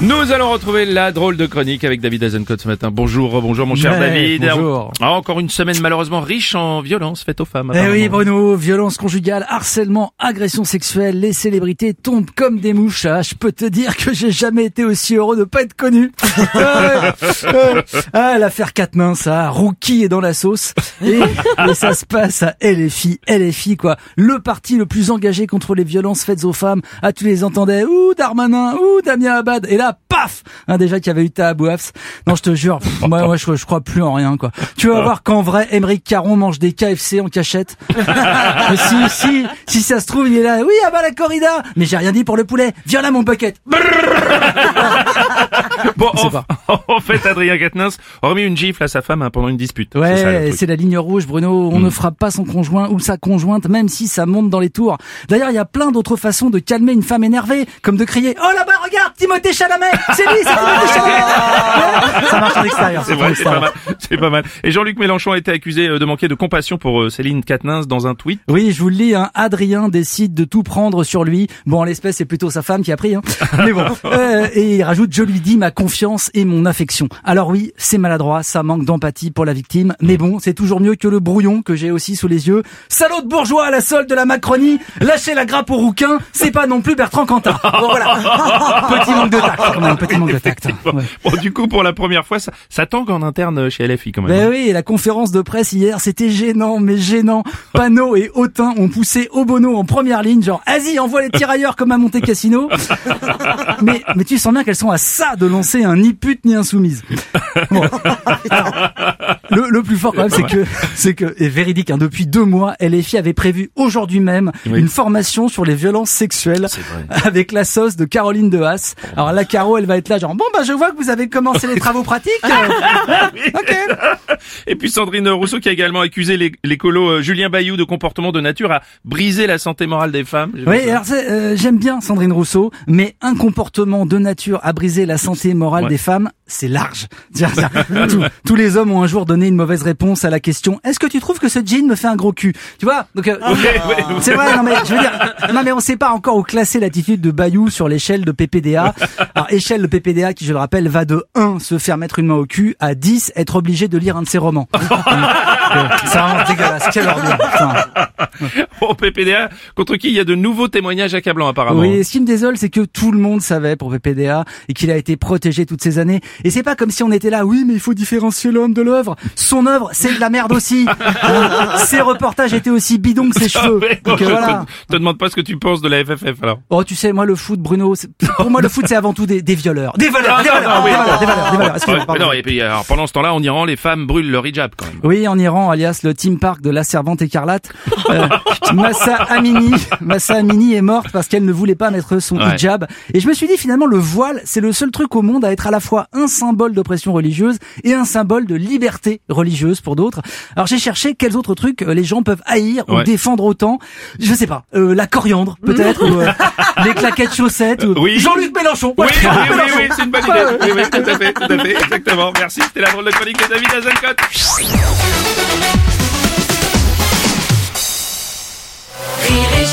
Nous allons retrouver la drôle de chronique avec David Azencott ce matin. Bonjour, bonjour mon cher Ouais, David. bonjour. Ah, encore une semaine malheureusement riche en violences faites aux femmes. Eh oui. Bruno, violence conjugale, harcèlement, agression sexuelle, les célébrités tombent comme des mouches. Ah, je peux te dire que j'ai jamais été aussi heureux de pas être connu. ah. Ah, l'affaire Catmin, ça, Rookie est dans la sauce. Et, et ça se passe à LFI, LFI quoi. Le parti le plus engagé contre les violences faites aux femmes. Ah, tu les entendais, ouh Darmanin, ouh Damien Abad. Et là, paf hein, Déjà qu'il y avait eu ta Abouafs. Non, je te jure, pff, moi, moi je, je crois plus en rien quoi. Tu vas voir qu'en vrai, Émeric Caron mange des KFC en cachette. Mais si, si, si ça se trouve, il est là. Oui, ah bah la corrida. Mais j'ai rien dit pour le poulet. Viens là, mon bucket. Bon, en, en fait, Adrien Quatennens a remis une gifle à sa femme hein, pendant une dispute. Ouais, c'est la ligne rouge, Bruno. On ne frappe pas son conjoint ou sa conjointe, même si ça monte dans les tours. D'ailleurs, il y a plein d'autres façons de calmer une femme énervée, comme de crier « Oh là-bas, regarde, Timothée Chalamet C'est lui, c'est Timothée Chalamet !» Ça marche en extérieur. C'est en vrai, c'est pas mal. C'est pas mal. Et Jean-Luc Mélenchon a été accusé euh, de manquer de compassion pour euh, Céline Quatennens dans un tweet. Oui, je vous le lis, hein, Adrien décide de tout prendre sur lui. Bon, en l'espèce, c'est plutôt sa femme qui a pris. Hein. Mais bon. Euh, et il rajoute, je lui dis ma confiance et mon affection. Alors oui, c'est maladroit, ça manque d'empathie pour la victime. Mais bon, c'est toujours mieux que le brouillon que j'ai aussi sous les yeux. Salaud de bourgeois à la solde de la Macronie, lâchez la grappe au rouquin, c'est pas non plus Bertrand Cantat. Bon voilà. Petit manque de tact, quand même, petit manque de tact. Bon, Ouais. bon, du coup, pour la première fois, ça, ça tangue en interne chez LFI quand même. Ben oui, et la conférence de presse hier, c'était gênant, mais gênant. Panot et Autain ont poussé Obono en première ligne, genre, vas-y, envoie les tirailleurs comme à Monte Cassino. mais, mais tu sens bien qu'elles sont à ça de lancer un ni pute ni insoumise. Bon. Le, le plus fort quand même, c'est que, c'est que, et véridique, hein, depuis deux mois, LFI avait prévu aujourd'hui même Oui. une formation sur les violences sexuelles C'est vrai. avec la sauce de Caroline de Haas. Alors la Caro, elle va être là, genre, bon bah je vois que vous avez commencé les travaux pratiques. ok. Et puis Sandrine Rousseau qui a également accusé l'é- l'écolo euh, Julien Bayou de comportement de nature à briser la santé morale des femmes. Oui, alors c'est, euh, j'aime bien Sandrine Rousseau, mais un comportement de nature à briser la santé morale Ouais. des femmes, c'est large. Tous les hommes ont un jour donné une mauvaise réponse à la question Est-ce que tu trouves que ce jean me fait un gros cul? Tu vois? Donc, euh, c'est vrai. Non mais je veux dire, non mais on sait pas encore où classer l'attitude de Bayou sur l'échelle de PPDA. Alors échelle de PPDA qui, je le rappelle, va de 1 se faire mettre une main au cul à 10 être obligé de lire un de ses romans. C'est vraiment dégueulasse. Quelle ordure. Au PPDA, contre qui il y a de nouveaux témoignages accablants apparemment. Oui, et ce qui me désole, c'est que tout le monde savait pour PPDA et qu'il a été protégé toutes ces années. Et c'est pas comme si on était là, oui, mais il faut différencier l'homme de l'œuvre. Son œuvre, c'est de la merde aussi. Ses reportages étaient aussi bidons que ses cheveux. Ouais, Donc voilà. te, te demande pas ce que tu penses de la FFF alors. Oh, tu sais, moi, le foot, Bruno, pour moi, le foot, c'est avant tout des, des violeurs. Des voleurs, Ah, des non, oui. des pardon. non, et puis alors, pendant ce temps-là, en Iran, les femmes brûlent leur hijab quand même. Oui, en Iran, alias le Team Park de la Servante écarlate. Euh, Massa Amini, Massa Amini est morte parce qu'elle ne voulait pas mettre son Ouais. hijab. Et je me suis dit finalement le voile, c'est le seul truc au monde à être à la fois un symbole d'oppression religieuse et un symbole de liberté religieuse pour d'autres. Alors j'ai cherché quels autres trucs euh, les gens peuvent haïr ou défendre autant. Je sais pas, euh, la coriandre peut-être, ou euh, les claquettes chaussettes. ou- Oui. Jean-Luc Mélenchon. Oui, oui, oui, oui, c'est une bonne idée. Oui, oui, tout à fait, tout à fait, exactement. Merci, c'était la drôle de chronique de David Azencott. Rire et